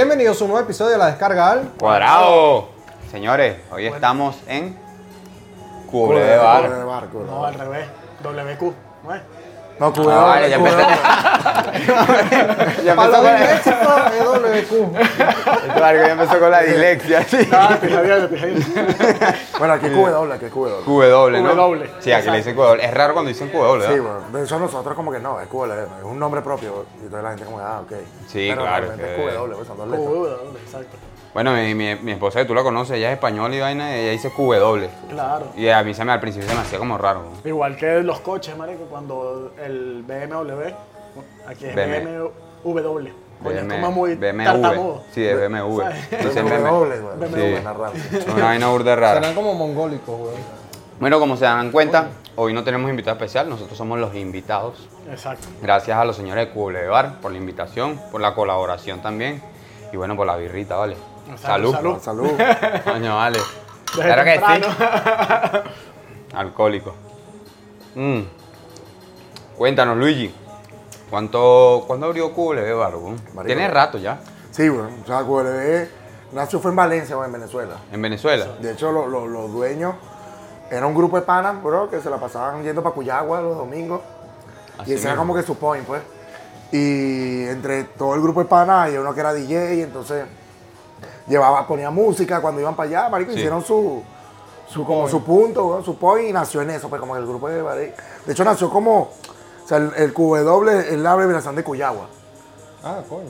Bienvenidos a un nuevo episodio de La Descarga al... Cuadrado. Señores, hoy estamos en Cubre de Cubre Bar. de No, al revés. WQ. ¿no es? No, cubre Ah, vale, ya empecé. ya, empezó con, disléxicos, EWQ. Barco ya empezó con la dislexia, sí. Ah, te sabía, te sabía. Bueno, aquí es doble, aquí es doble. QW, ¿no? QW. Sí, aquí le dicen QW. Es raro cuando dicen QW, ¿verdad? Sí, bueno, de hecho nosotros como que no, es QL, es un nombre propio. Y entonces la gente como, ah, ok. Sí, Pero claro, realmente que- es QW, pues son dos letras. QW, exacto. Bueno, mi, mi, mi esposa, que tú la conoces, ella es española y vaina, ella dice QW. Claro. Y a mí se me al principio se me hacía como raro. Igual que los coches, marico, cuando el BMW, aquí es BM. BMW. Coño, es BM como muy BMW. tartamudo. Sí, es BMW. Dicen BMW, BMW. Sí. una vaina burda rara. Serán como mongólicos, güey. Bueno, como se dan cuenta, hoy no tenemos invitado especial, nosotros somos los invitados. Exacto. Gracias a los señores de QW Bar por la invitación, por la colaboración también y bueno, por la birrita, ¿vale? Salud, Salud. salud. Coño, vale. Desde Claro que sí. Alcohólico. Mm. Cuéntanos, Luigi. ¿Cuánto, ¿Cuándo abrió QW Bar? weón? Marico. Tiene rato ya, Sí, bueno, o sea, QLB nació fue en Valencia o en Venezuela. en Venezuela. De hecho, lo- lo- los dueños era un grupo de panas, bro, que se la pasaban yendo para Cuyagua los domingos. Así y ese era como que su point, pues. Y entre todo el grupo de panas había uno que era DJ, y entonces llevaba, ponía música cuando iban para allá, marico, Sí. hicieron su, su, como su punto, su point, y nació en eso, pues como el grupo de De hecho, nació como, o sea, el, el QW es la abreviación de Cuyagua. Ah, coño.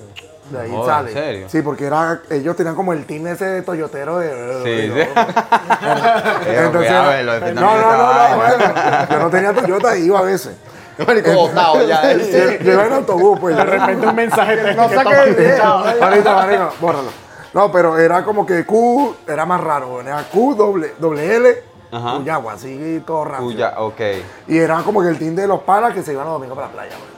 De ahí Joder, sale. ¿en serio? Sí, porque era, ellos tenían como el team ese de toyotero de. Sí, de- sí. Entonces, eh, de no, no, no, no, bueno, yo no tenía Toyota y iba a veces. Marico, botado ya. Yo, iba en autobús, pues. De repente un mensaje te no que saque toma- el video. Ahorita, marico, bórralo. No, pero era como que Q, era más raro, era Q, doble, doble L, Ajá. Cuyagua, así todo rápido. Cuya, ok. Y era como que el team de los panas que se iban los domingos para la playa, weón.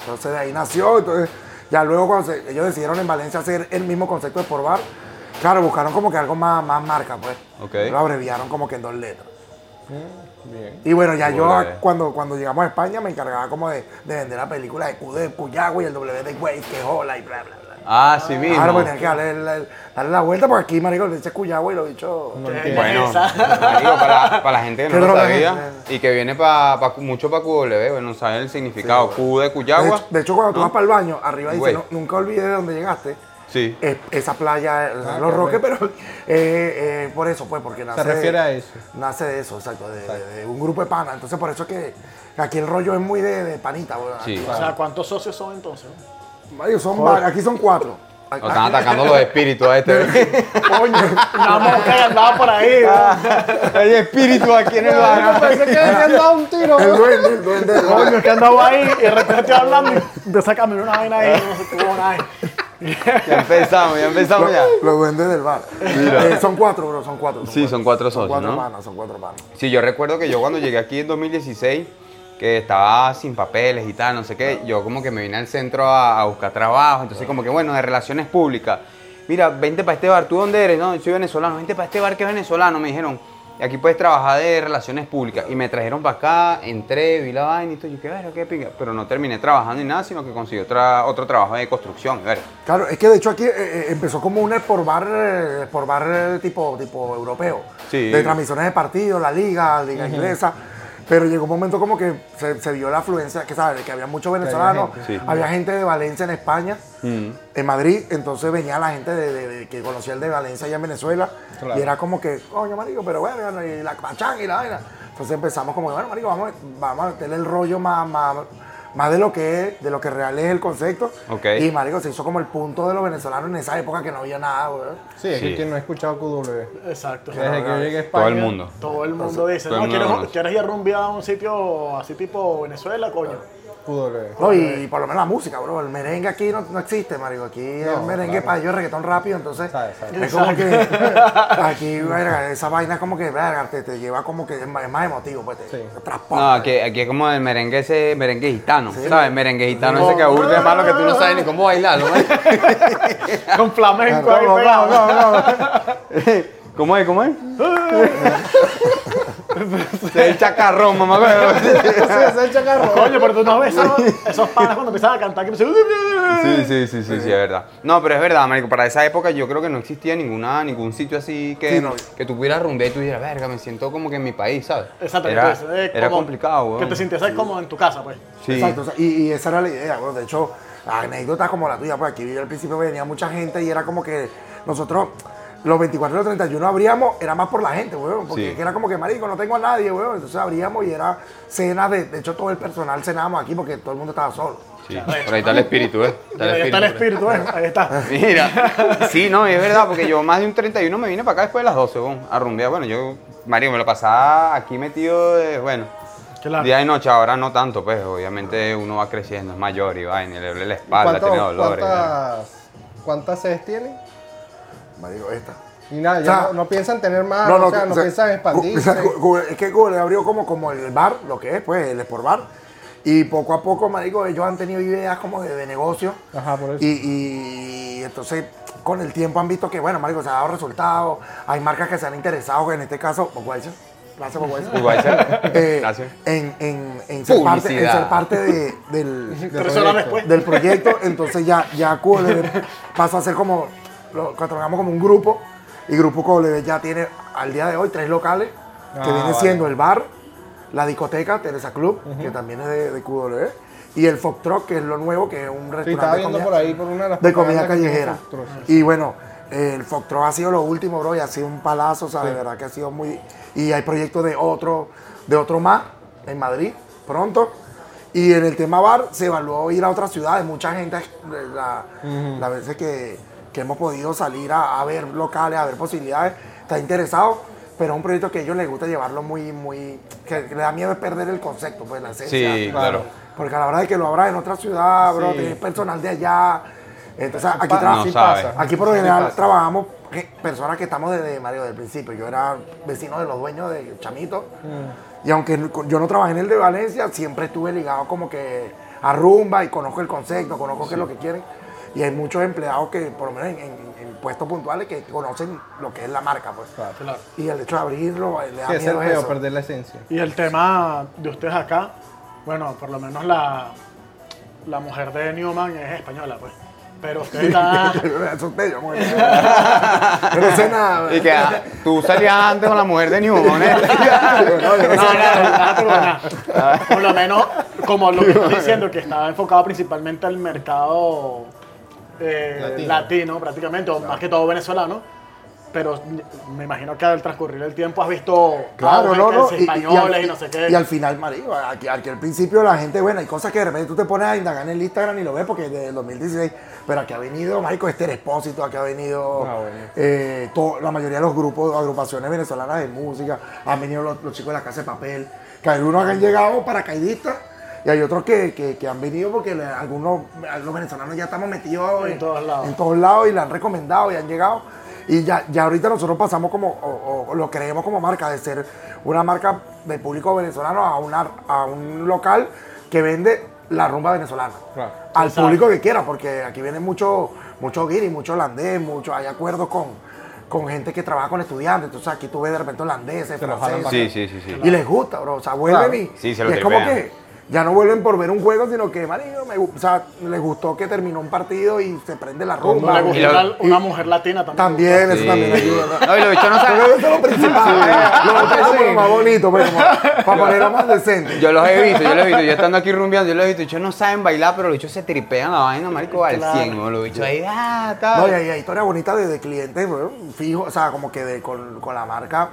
Entonces de ahí nació, entonces ya luego cuando se- ellos decidieron en Valencia hacer el mismo concepto de por bar, claro, buscaron como que algo más, más marca, pues. Ok. Lo abreviaron como que en dos letras. Bien. Y bueno, ya yo cuando, cuando llegamos a España me encargaba como de, de vender la película de Q de Cuyagua y el W de Güey, que hola y bla, bla, bla. Ah, sí mismo. Ahora pues tenía que darle, la vuelta porque aquí, marico, le dice Cuyagua y lo dicho... No ¿Qué? entiendo. Bueno, marico, para, para la gente que ¿Qué no lo droga es sabía esa? y que viene pa, pa- mucho para QW, bueno, no sabe el significado. Q de De Cuyagua. hecho, de hecho, cuando tú ¿no? vas para el baño, arriba dice, Güey. "No- nunca olvides de dónde llegaste. Sí. Es- esa playa, Ah, los qué roques, bueno. pero eh, eh, por eso, pues, porque nace... refiere a eso. Nace de eso, exacto, de, de- de un grupo de panas. Entonces, por eso es que aquí el rollo es muy de, de panita, weón. Sí. O sea, ¿cuántos socios son entonces? Marico, son varios, aquí son cuatro. Nos están atacando los espíritus a este. Coño, una mosca que andaba por ahí. Hay espíritus aquí en el barrio. Pensé que dado un tiro. El duende, el duende. Coño, que andaba ahí y de repente estoy hablando y de esa una vaina ahí, no sé qué huevona es. Ya empezamos, ya empezamos ya. Los duendes del bar. Eh, son cuatro, bro, son cuatro. Sí, son cuatro Son socios, cuatro ¿no? panas, son cuatro panas. Sí, yo recuerdo que yo cuando llegué aquí en 2016, que estaba sin papeles y tal, no sé qué, yo como que me vine al centro a, a buscar trabajo, entonces como que bueno, de relaciones públicas. Mira, vente para este bar, ¿tú dónde eres? No, yo soy venezolano, vente para este bar que es venezolano, me dijeron. Y aquí puedes trabajar de relaciones públicas. Y me trajeron para acá, entré, vi la vaina y todo. Yo, qué verga, qué pinga. Pero no terminé trabajando ni nada, sino que conseguí otra, otro trabajo de construcción. verga. Claro, es que de hecho aquí eh, eh, empezó como un por bar, eh, por bar tipo, tipo europeo. Sí. De transmisiones de partidos, la liga, liga inglesa. Pero llegó un momento como que se, se vio la afluencia, que sabes, que había muchos venezolanos, gente. Sí. había gente de Valencia en España, Mm. en Madrid, entonces venía la gente de, de- de- que conocía el de Valencia allá en Venezuela, Claro. y era como que, coño, marico, pero bueno, y la pachanga y la vaina. Entonces empezamos como, bueno, marico, vamos, a- vamos a meterle el rollo más, más, más de lo que es, de lo que real es el concepto. Y marico, se hizo como el punto de los venezolanos en esa época que no había nada, güey. Sí, es Sí. que quien no ha escuchado QW. Exacto. Desde que yo llegué a España. Todo el mundo. Todo el mundo dice, no, ¿quieres. ¿quieres ir a rumbear a un sitio así tipo Venezuela, coño? QW. No, y, por lo menos la música, bro. El merengue aquí no, no existe, marico. Aquí el merengue claro. para ellos reggaetón rápido, entonces Sabe, sabe. es como que aquí, verga, esa vaina es como que, verga, te, te lleva como que es más, es emotivo, pues te, Sí. te transporta. No, aquí, aquí es como el merengue ese merengue gitano, ¿sabes? Merengue gitano Sí. ese que aburre es malo que tú no sabes ni cómo bailarlo, ¿no? Con flamenco ahí No, no, no, no. ¿Cómo es? ¿Cómo es? Se el chacarrón, mamá. Sí, ese es chacarro. Coño, pero tú no ves esos, esos panas cuando empiezan a cantar que empiezan... Sí, sí, sí, sí, sí, es verdad. No, pero es verdad, marico, para esa época yo creo que no existía ninguna, ningún sitio así que, Sí, no. que tú pudieras rumbear y tú dijeras, verga, me siento como que en mi país, ¿sabes? Exacto, Era, entonces, eh, era como complicado, weón. Que te sintieses como en tu casa, pues. Sí. Exacto, o sea, y, y esa era la idea, bueno, de hecho, anécdotas como la tuya, pues aquí al principio venía mucha gente y era como que nosotros, los 24 y los 31 abríamos, era más por la gente, weón, porque Sí. era como que, marico, no tengo a nadie, weón, entonces abríamos y era cenas, de, de hecho todo el personal cenábamos aquí porque todo el mundo estaba solo. Sí, por ahí está el espíritu, ¿eh? Está Ahí está el espíritu, ¿eh? Ahí está. Mira, sí, no, y es verdad, porque yo más de un 31 me vine para acá después de las 12, weón, a rumbear. Bueno, yo, Mario, me lo pasaba aquí metido, de, bueno, Claro. día y noche, ahora no tanto, pues, obviamente uno va creciendo, es mayor y va, y le duele la espalda, ¿Cuánto- tiene dolores. ¿Cuántas, cuántas sedes tienen? Marico, esta. Y nada, O ya sea, no, no piensan tener más, o sea, no o sea, piensan expandirse. o sea, Google- es que Google abrió como, como el bar, lo que es, pues, el Sport Bar. Y poco a poco, marico, ellos han tenido ideas como de, de negocio. Ajá, por eso. Y, y entonces, con el tiempo han visto que, bueno, marico, se ha dado resultados. Hay marcas que se han interesado, en este caso, Budweiser. Gracias, Budweiser. Eh, Gracias. En, en, en ser parte, en ser parte de- del, horas después. del proyecto, entonces ya, ya QLB pasa a ser como, lo catalogamos como un grupo, y Grupo QLB ya tiene al día de hoy tres locales, que Ah, viene vale. siendo el bar, la discoteca, Teresa Club, que también es de, de QLB, y el Fox Truck, que es lo nuevo, que es un restaurante Sí, de comida- por ahí por una de las de comida propagandas que tiene callejera. Y bueno, el Fox Truck ha sido lo último, bro, y ha sido un palazo, o sea, de verdad que ha sido muy... Y hay proyectos de otro, de otro más en Madrid, pronto. Y en el tema bar se evaluó ir a otras ciudades. Mucha gente, la- las veces que, que hemos podido salir a, a ver locales, a ver posibilidades, está interesado. Pero es un proyecto que a ellos les gusta llevarlo muy, muy... Que, que le da miedo es perder el concepto, pues la esencia. Sí, claro. Porque a la hora de que lo abras en otra ciudad, bro, Sí. tienes personal de allá. Entonces, aquí, no sí sabe. pasa. aquí por lo general trabajamos que- personas que estamos desde Mario del principio. Yo era vecino de los dueños de Chamito. Y aunque yo no trabajé en el de Valencia, siempre estuve ligado como que a rumba y conozco el concepto, conozco qué es lo que quieren. Y hay muchos empleados que, por lo menos en, en- en puestos puntuales, que conocen lo que es la marca. Pues. Claro. Y el hecho de abrirlo, le da Sí, es el miedo eso. perder la esencia. Y el tema de ustedes acá, bueno, por lo menos la, la mujer de Newman es española, pues. Pero yo, mujer. Yo no sé nada. Y que ah, tú salías antes con la mujer de Newman, ¿eh? No, no, pero nada. Por lo menos, como lo que estoy diciendo, que estaba enfocado principalmente al mercado eh, Latino. latino. prácticamente, o más que todo venezolano. Pero me imagino que al transcurrir el tiempo has visto Claro, no, no. es y- y- españoles y, y, no sé qué. Y al final, marico, aquí, aquí al principio la gente, bueno, hay cosas que de repente tú te pones a indagar en el Instagram y lo ves porque desde el 2016, pero aquí ha venido, marico, Esther Expósito, aquí ha venido Ah, eh, la mayoría de los grupos, agrupaciones venezolanas de música, han venido los, los chicos de la Casa de Papel, que algunos han llegado paracaidistas y hay otros que, que- que han venido porque le- algunos, los venezolanos ya estamos metidos En todos lados. en todos lados y le han recomendado y han llegado. Y ya, ya ahorita nosotros pasamos como, o, o lo creemos como marca, de ser una marca de público venezolano a, una, a un local que vende la rumba venezolana. Claro. Al Exacto. público que quiera, porque aquí viene mucho, mucho guiri, mucho holandés, mucho, hay acuerdos con, con gente que trabaja con estudiantes. Entonces aquí tú ves de repente holandeses, franceses. Sí, sí, sí, sí. Y les gusta, bro. O sea, vuelven Claro. y, Sí, se lo y es como que ya no vuelven por ver un juego, sino que, marico, me, o sea, les gustó que terminó un partido y se prende la rumba. Y lo- una, una mujer latina también. También, eso Sí. también ayuda. ¿no? No, y los bichos no Pero saben. eso es lo principal. Lo otro es como lo más bonito, pues, como para ponerlo más decente. Yo los he visto, yo los he visto. Yo estando aquí rumbeando, yo los he visto. Ellos no saben bailar, pero los bichos se tripean la vaina, marico, al Claro. 100. ¿no? Los bichos ahí, ah, tal. No, y hay, hay historias bonitas de, de clientes, bueno, fijo, o sea, como que de- con, con la marca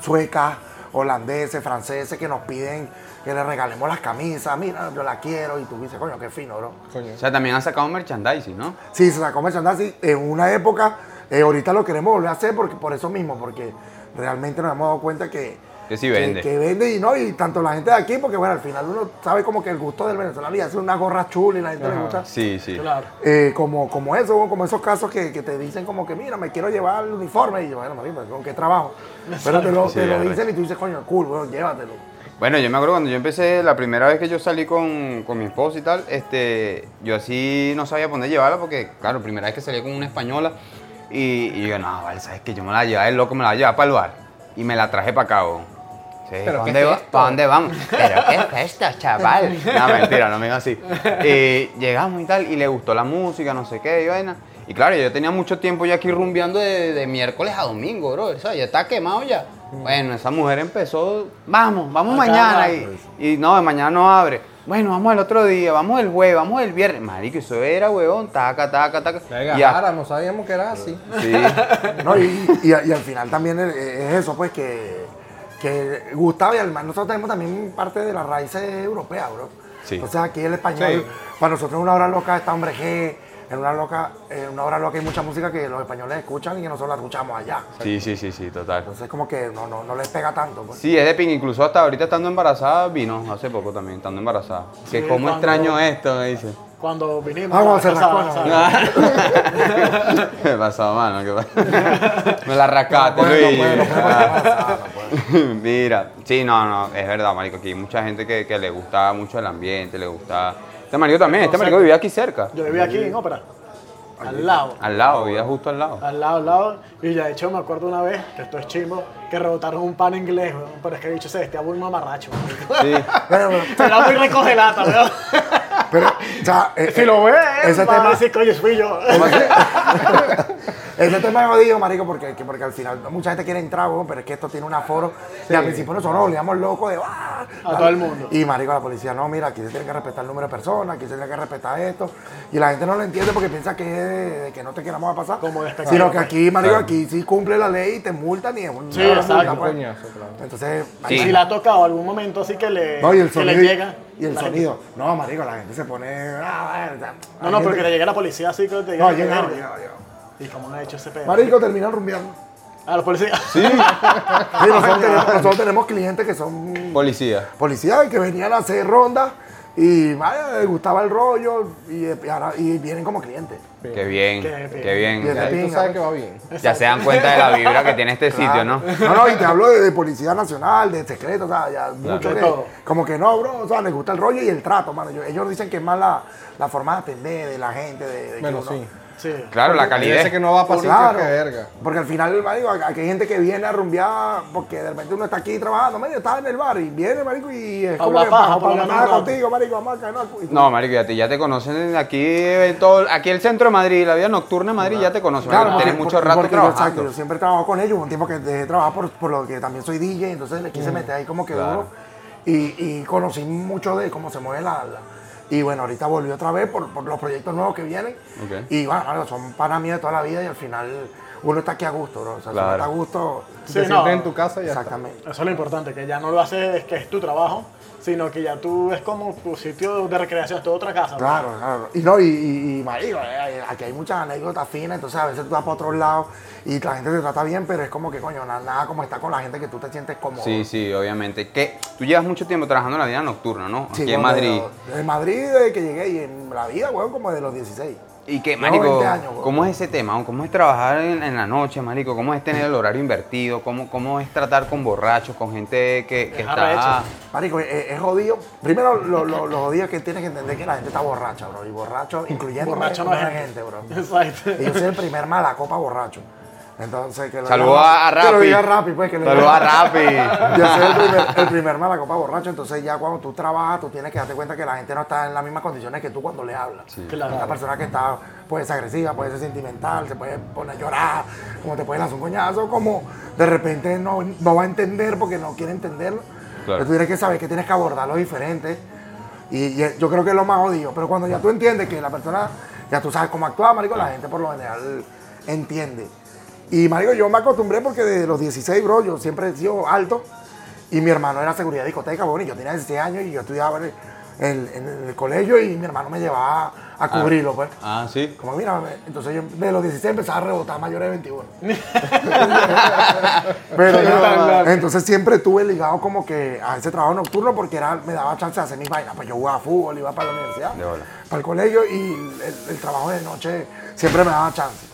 sueca, holandeses, franceses, que nos piden que les regalemos las camisas. Mira, yo la quiero. Y tú dices, coño, qué fino, bro. Coño. O sea, también han sacado merchandising, ¿no? Sí, se sacó merchandising en una época. eh, ahorita lo queremos volver a hacer porque, por eso mismo, porque realmente nos hemos dado cuenta que, Que sí vende. que, vende y no, y tanto la gente de aquí, porque bueno, al final uno sabe como que el gusto del venezolano y hace una gorra chula y la gente le gusta. Sí, sí. Claro. Eh, como, como eso, como esos casos que, que te dicen como que, mira, me quiero llevar el uniforme. Y yo, bueno, marico, ¿con qué trabajo? Pero te lo, Sí, te lo dicen y tú dices, coño, cool, bueno, llévatelo. Bueno, yo me acuerdo cuando yo empecé, la primera vez que yo salí con, con mi esposa y tal, este, yo así no sabía por dónde llevarla porque, claro, primera vez que salí con una española y, y yo, no, vale, sabes que yo me la llevaba, el loco me la llevaba para el bar y me la traje para acá, weón. O Sí, ¿Pero ¿pa' qué dónde, es va- esto? pa' dónde vamos? ¿Pero qué es esto, chaval? No, mentira, no me digo así. Y llegamos y tal, y le gustó la música, no sé qué, y vaina. Y claro, yo tenía mucho tiempo ya aquí rumbeando de, de miércoles a domingo, bro. O sea, ya está quemado ya. Bueno, esa mujer empezó, vamos, vamos Acá mañana. Y, y no, de mañana no abre. Bueno, vamos el otro día, vamos el jueves, vamos el viernes. Marico, eso era, huevón, taca, taca, taca. Venga, Ya. Jara, no sabíamos que era así. Sí. No, y, y- y al final también es, es eso, pues, que, que Gustavo y además nosotros tenemos también parte de las raíces europeas, bro. Sí. Entonces aquí el español, Sí. para nosotros en una hora loca está hombre G, en una, loca, en una hora loca hay mucha música que los españoles escuchan y que nosotros la escuchamos allá. Sí, sí, sí, sí, total. Entonces como que no, no, no les pega tanto. Pues. Sí, es de ping. Incluso hasta ahorita estando embarazada vino, hace poco también, estando embarazada. Que cómo cuando- extraño esto, me dice. Cuando vinimos. Ah, cuando se rascó. ¿Qué pasó, mano? ¿Qué pasó? Me la rascaste, Luis. no puede, no puede, no puede, no puede. Mira, sí, no, no, es verdad, marico. Aquí hay mucha gente que, que le gusta mucho el ambiente, le gusta... Este marico también, este marico vivía aquí cerca. Yo vivía aquí en ópera. Al lado. Al lado, vivía justo al lado. Al lado, al lado. Y ya de hecho me acuerdo una vez, que esto es chimbo, que rebotaron un pan inglés, weón, pero es que el bicho se vestía muy mamarracho. Sí. Pero, Era muy recogelata, weón. Pero, o sea, eh, Si lo ves, ese va tema, decir, coño, fui yo. Ese tema es jodido, marico, porque, que- porque al final mucha gente quiere entrar, weón, pero es que esto tiene un aforo. Y al principio nosotros nos volvíamos locos de ¡ah! A todo el mundo. Y marico, la policía, no, mira, aquí se tiene que respetar el número de personas, aquí se tiene que respetar esto. Y la gente no lo entiende porque piensa que es de, de que no te queramos a pasar. Como Sino que pues. aquí, marico, aquí sí cumple la ley y te multan y es un Sí, exacto. pues. coñazo, claro. Entonces, Sí. Si le ha tocado algún momento así que le, no, y el que le sonido. llega. y el la sonido. No, marico, la gente se pone. ah, No, no, gente- porque le llega la policía así que te diga No, que llega, verga. llega, llega. ¿Y cómo han hecho ese pedo? Marico, terminan rumbeando. A los policías. Sí. Sí, nosotros, tenemos, nosotros tenemos clientes que son Policía. policías y que venían a hacer rondas y vaya, les gustaba el rollo y, y ahora- y vienen como clientes. Qué bien, Qué bien. qué bien. Bien. Ya- Ahí tú pinga, sabes pues. que va bien. Ya se dan cuenta de la vibra que tiene este sitio, ¿no? No, no, y te hablo de, de policía nacional, de secreto, o sea, ya mucho De que, todo. como que no, bro, o sea, les gusta el rollo y el trato, mano. Ellos, dicen que es más la, la forma de atender de la gente, de, de que Bueno, uno- sí. Sí. Claro, la Hay veces calidez. que no va para Claro, sitios que verga. porque al final, marico, aquí hay gente que viene a rumbear porque de repente uno está aquí trabajando, marico, estás en el bar y viene, marico, y es como que paja, para nada contigo, marico, vamos a No, marico, ya te, ya te conocen aquí, eh, todo, aquí el centro de Madrid, la vida nocturna de Madrid, ya te conocen. Claro, Tienes porque- mucho porque- rato porque yo, exacto, trabajando. yo siempre trabajo con ellos, un tiempo que dejé de trabajar por, por lo que también soy DJ, entonces le quise meter ahí como que Claro. duro y, y conocí mucho de cómo se mueve la, la- Y bueno, ahorita volví otra vez por, por los proyectos nuevos que vienen. Y bueno, son para mí de toda la vida y al final uno está aquí a gusto, bro. O sea, si uno está a gusto, Sí, te no. en tu casa y ya está. exactamente. Eso es lo importante, que ya no lo haces que es tu trabajo, sino que ya tú es como tu sitio de recreación, es tu otra casa. ¿no? Claro, claro. Y no, y, y, y marico, eh, aquí hay muchas anécdotas finas, entonces a veces tú vas para otros lados y la gente te trata bien, pero es como que, coño, nada, nada como estar con la gente que tú te sientes cómodo. Sí, sí, obviamente. Que tú llevas mucho tiempo trabajando en la vida nocturna, ¿no? Sí, Aquí en Madrid. de- En Madrid, desde que llegué, y en la vida, weón, como de los 16. Y que, marico, 20 años, weón. ¿cómo es ese tema? ¿Cómo es trabajar en, en la noche, marico? ¿Cómo es tener el horario invertido? ¿Cómo, cómo es tratar con borrachos, con gente que, que Es está... Marico, es, es jodido. Primero, lo, lo, lo jodido es que tienes que entender que la gente está borracha, bro. Y borracho, incluyendo Borracho no es gente. gente, bro. Exacto. Y yo soy el primer mala copa borracho. Entonces, que lo Saludos diga- a, a Que lo Rappi. diga Rappi, pues. Que lo Saludos diga- a Rappi. Yo soy el primer, el primer mala copa borracho, entonces ya cuando tú trabajas, tú tienes que darte cuenta que la gente no está en las mismas condiciones que tú cuando le hablas. Claro. Una persona que está, puede ser agresiva, puede ser sentimental, se puede poner a llorar, como te puede lanzar un coñazo, como de repente no, no va a entender porque no quiere entenderlo. Claro. Pero tú tienes que saber que tienes que abordarlo diferente. Y, y yo creo que es lo más jodido. Pero cuando ya tú entiendes que la persona, ya tú sabes cómo actuar, marico, la gente por lo general entiende. Y marico, yo me acostumbré porque desde los 16, bro, yo siempre he sido alto. Y mi hermano era seguridad de discoteca, bueno, y yo tenía 16 años y yo estudiaba en el, en- en el colegio y mi hermano me llevaba a cubrirlo, pues. Ah, sí. Como mira, entonces yo de los 16 empezaba a rebotar mayores de 21. Pero yo- entonces siempre estuve ligado como que a ese trabajo nocturno porque era, me daba chance de hacer mis vainas. Pues yo jugaba fútbol, iba para la universidad, para el colegio y el, el trabajo de noche siempre me daba chance.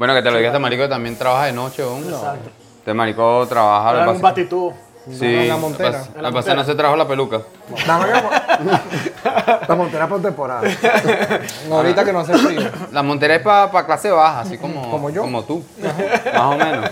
Bueno, que te lo diga este marico que también trabaja de noche, ¿no? Exacto. Este marico trabaja... Era un. Sí, En la Montera. pasa- En la es no se trajo la peluca. La montera por temporada. Ahorita que no hace frío. La Montera es para clase baja, así como, Como yo. Como tú. Más o menos.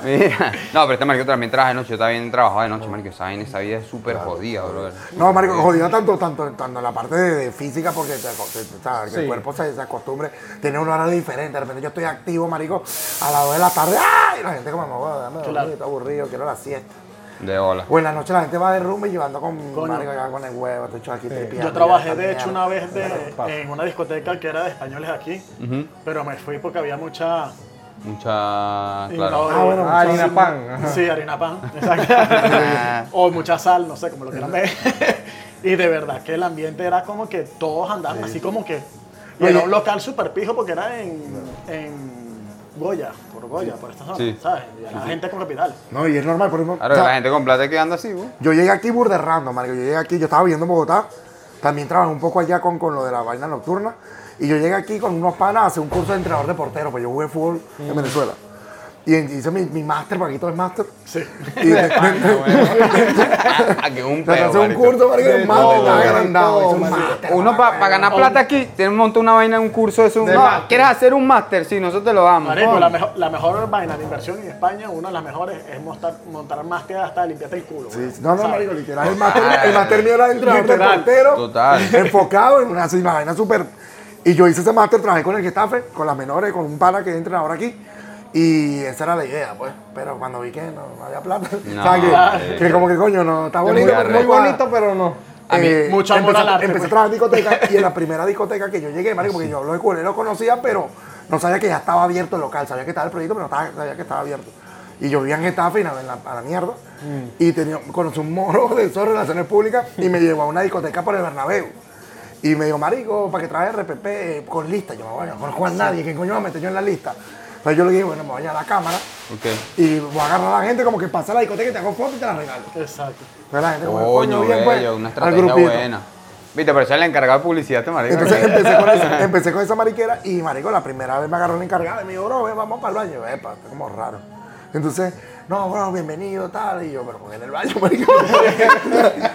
Mira. No, pero este marico también trabaja de noche. Yo también trabajaba de noche, marico. Esa, esa vida es súper jodida, bro. No, marico, jodido tanto, tanto, tanto en la parte de, de física porque te te- el Sí. cuerpo se, se acostumbre, tiene un horario diferente. De repente yo estoy activo, marico, a las 2 de la tarde, ¡ay! Y la gente como, me voy a darme dormir, Claro. estoy aburrido, quiero la siesta. De ola. O en la noche la gente va de rumba y llevando con, marico, con el huevo, estoy hecho aquí tripeando, Yo trabajé de hecho una vez de- en una discoteca que era de españoles aquí, pero me fui porque había mucha... Mucha. Claro. no, Ah, bueno, mucha harina sí, pan, ajá. Sí, harina pan, exacto. o mucha sal, no sé, como lo quieran ver. y de verdad que el ambiente era como que todos andaban así como que... Y Oye. era un local súper pijo porque era en, en Goya, por Goya, por esta zona, Sí. ¿sabes? Y era gente con capital. No, y es normal, por ejemplo. Claro, o sea, la gente con plata que anda así, güey. Yo llegué aquí burde random, marico. Yo llegué aquí, yo estaba viviendo en Bogotá. También trabajé un poco allá con, con lo de la vaina nocturna. Y yo llegué aquí con unos panas a hacer un curso de entrenador de portero, pues yo jugué fútbol en Venezuela. Y hice mi, mi máster, aquí todo es máster. Sí. Y me, Ah, que un un curso, marico, de De máster, de agrandado. un máster. Uno para ganar plata aquí, tiene un montón una vaina en un curso de eso. De No, máster. ¿quieres hacer un máster? Sí, nosotros te lo damos. Marico, la, mejor, la mejor vaina de inversión en España, una de las mejores, es montar, montar más que hasta limpiarte el culo. Sí. No, no, marico, literal. El máster, el máster mío era de entrenador de portero. Total. Enfocado en una vaina súper. Y yo hice ese máster, trabajé con el Getafe, con las menores, con un pana que es entrenador aquí. Y esa era la idea, pues. Pero cuando vi que no, no había plata. No, o sea, que, eh. que como que coño, no, está Muy, bonito, pero muy bonito, pero no. Eh, mucho amor empecé, al arte, Empecé pues. a trabajar en discoteca y en la primera discoteca que yo llegué, marico, porque yo lo de culero lo conocía, pero no sabía que ya estaba abierto el local. Sabía que estaba el proyecto, pero no estaba- sabía que estaba abierto. Y yo vivía en Getafe y en la, a la mierda. Y tenía, conocí un moro de eso, relaciones públicas, y me llevó a una discoteca por el Bernabéu. Y me dijo, marico, para que traes RPP con lista. Yo, bueno, no conozco a nadie, ¿qué coño va a meter yo en la lista? Entonces yo le dije, bueno, me voy a la cámara Ok. y voy a agarrar a la gente como que pasa a la discoteca y te hago foto y te la regalo. Exacto. Entonces la gente como, Coño, bien, pues, bello, una al estrategia grupito. buena. Viste, pero el encargado de publicidad, este marico. Entonces empecé con, esa, empecé con esa mariquera y marico, la primera vez me agarró la encargada y me dijo, bro, ven, vamos para el baño. Epa, está como raro. Entonces, no, bro, bienvenido, tal. Y yo, pero porque en el baño, marico.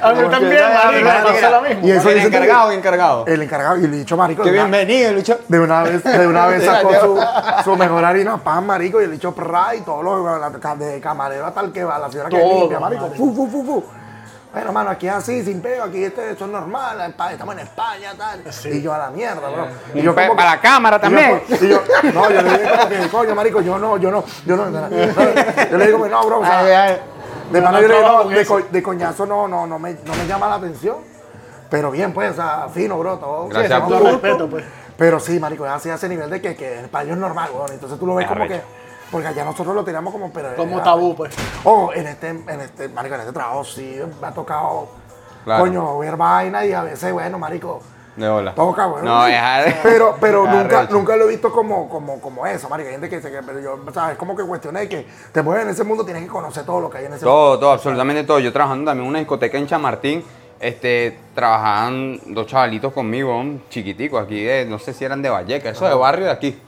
A mí también, marico, me pasó lo mismo. Y eso el que- encargado, el encargado. El encargado, y el dicho marico. Una- bienvenido, el bicho. De una vez, de una vez sacó su, su mejor harina pan, marico, y el dicho pra y todos los, la- de camarero hasta el que va, la señora que Todo, limpia, marico, marico. fu, fu, fu, fu. Bueno, mano, aquí es así, sin pego, aquí esto es normal, estamos en España, tal. Sí. Y yo a la mierda, bro. Y yo para que- la cámara y yo también. Y yo, no, yo le como que, coño, marico, yo no, yo no, yo no, no, no, yo le digo, pues no, bro, o sea, Ay, ay. de No, yo le digo, de, eso. co- de coñazo no, no, no, me, no me llama la atención. Pero bien, pues, o sea, fino, bro, todo. Gracias respeto, pues. Pero sí, marico, es así a ese nivel de que, que el español es normal, weón. Entonces tú lo ves como que. Porque allá nosotros lo tiramos como. Pero, Como era- tabú, pues. Oh, en este, en este, marico, en este trabajo sí me ha tocado. Claro. Coño, ver vaina y a veces, bueno, marico. De hola. Toca, weón. No, es. Pero, pero Es nunca, arrecho. nunca lo he visto como, como, como eso, marico. Hay gente que dice que, pero yo, ¿sabes? Como que cuestioné que te mueves en ese mundo, tienes que conocer todo lo que hay en ese mundo. Todo, todo, absolutamente todo. Yo trabajando también en una discoteca en Chamartín, este, trabajaban dos chavalitos conmigo, un chiquiticos aquí, de, no sé si eran de Valleca, eso de barrio de aquí.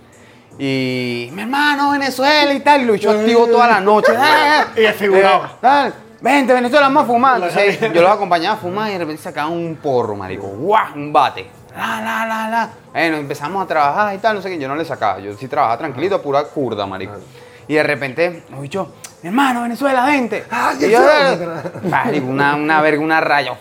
Y mi hermano, Venezuela y tal, y lo hizo activo toda la noche. ¡Ah! Y desfigurado. Eh, tal, Vente, Venezuela, vamos a fumar. Entonces, yo los acompañaba a fumar y de repente sacaban un porro, marico. ¡Guau! Un bate. La, la, la, la. Bueno, empezamos a trabajar y tal, no sé qué. Yo no le sacaba. Yo sí trabajaba tranquilito, pura curda, marico. Y de repente, nos dicho, mi hermano, Venezuela, vente. Ah, y yo, marico, una, una verga, una rayo.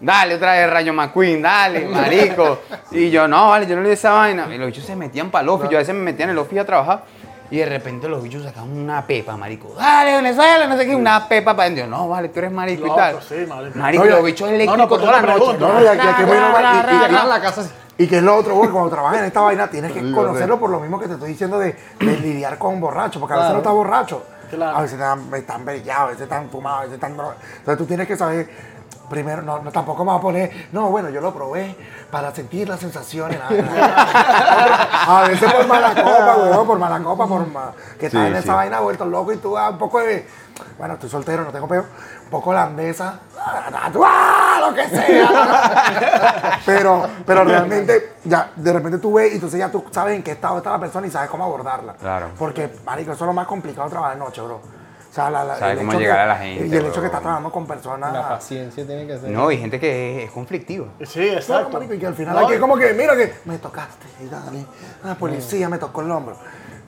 Dale, otra vez Rayo McQueen, dale, marico. Y yo, no, vale, yo no le di esa vaina. Y los bichos se metían para el office. Yo a veces me metía en el office a trabajar. Y de repente los bichos sacaban una pepa, marico. Dale, Venezuela, no sé qué, una pepa para adentro. No, vale, tú eres marico y Loco, tal. sí, marico. Los bichos eléctricos toda la noche. No, y aquí- aquí es muy normal. Y- y- Ra, ra, Llegar a la casa. Y que es lo otro, güey, cuando trabajas en esta vaina tienes que conocerlo por lo mismo que te estoy diciendo de, de lidiar con borrachos, porque a veces no estás borracho. Claro. A veces están, están bellados, a veces están fumados, a veces están drogados. Entonces tú tienes que saber, primero, no, no tampoco me vas a poner, no, bueno, yo lo probé para sentir las sensaciones. a veces por mala copa, güey, por mala copa, por ma- que estás Sí, en sí. esa vaina vuelto loco y tú ah, un poco de, bueno, estoy soltero, no tengo peo, un poco holandesa, ¡ah, lo que sea. pero, pero realmente, ya, de repente tú ves y entonces ya tú sabes en qué estado está la persona y sabes cómo abordarla. Claro. Porque, marico, eso es lo más complicado de trabajar de noche, bro. O sea, la, la- Sabe cómo llegar que- a la gente, Y el hecho bro. que estás trabajando con personas. La paciencia tiene que ser. No, y gente que es, es conflictiva. Sí, Claro, exacto. marico, y que al final No, hay que como que, mira que me tocaste, y dale, la policía me tocó el hombro.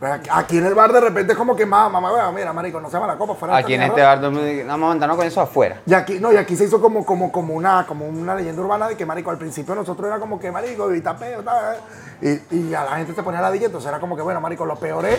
Pero aquí- Aquí en el bar de repente es como que mamá, weón, mira, marico, no se va la copa fuera Aquí en este bar, no, vamos a con eso afuera. Y aquí, no, y aquí se hizo como, como, como, una, como una leyenda urbana de que, marico, al principio nosotros era como que, marico, y tapeo, tal, y, y a la gente se ponía la dilla, entonces era como que, bueno, marico, lo peor es,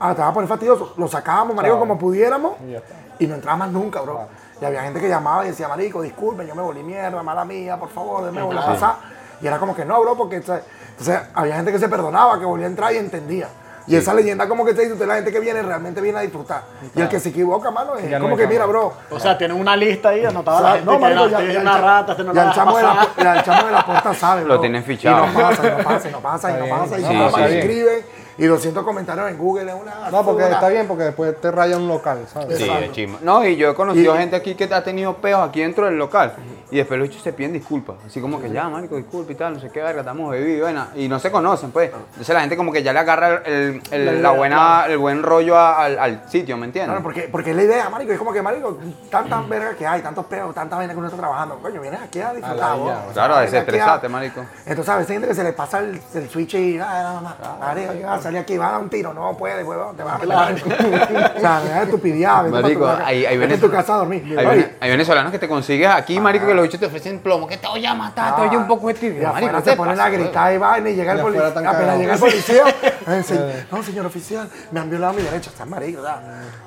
ah, te vas a poner fastidioso, lo sacábamos, marico, como pudiéramos, Y ya está. y no entraba más nunca, bro. Y había gente que llamaba y decía, marico, disculpen, yo me volví mierda, mala mía, por favor, déme volver a pasar. Y era como que no, bro, porque entonces, entonces, había gente que se perdonaba, que volvía a entrar y entendía. Y esa leyenda como que te dice, usted la gente que viene realmente viene a disfrutar. Y el que se equivoca, mano, es Ya como que, mira, bro, O sea, tienen una lista ahí anotada o la gente no, que marico, ya, es ya una el rata, este no ya la el chamo de la, ya el chamo de la puerta sabe, Lo bro. tienen fichado. Y no pasa, y no pasa, y no pasa, y no pasa, y no pasa, sí. y escriben. Y 200 comentarios en Google es una... No, porque una- está bien, porque después te raya un local, ¿sabes? Sí, es. No, y yo he conocido Y- gente aquí que ha tenido peos aquí dentro del local. Y después los hechos se piden disculpas. Así como que ya, marico, disculpa y tal, no sé qué, verga, estamos bebidos, bueno, y no se conocen, pues. Entonces la gente como que ya le agarra el, el- La buena, el buen rollo a- al, al sitio, ¿me entiendes? Claro, porque, porque es la idea, marico, es como que, marico, tantas vergas que hay, tantos peos, tanta vaina que uno está trabajando, coño, vienes aquí a disfrutar, vos. O sea, Claro, a desestresarte, marico. Entonces a veces hay gente que se le pasa el, el switch y, ah, nada más, marico, ya salí aquí, va a dar un tiro, no puedes, huevón, te vas a meter. o sea, deja de estupidez, vete Marico, tu- ahí- ahí tu casa a dormir. Hay venezolanos que te consigues aquí, marico, que los bichos te ofrecen plomo, que te voy a matar, te oye un poco de Y tibio. afuera Marico, se ¿qué ponen pasa, a gritar y vaina y llega el policía. Apenas llega el policía, eh, no, señor oficial, me han violado a mi derecha, está marico,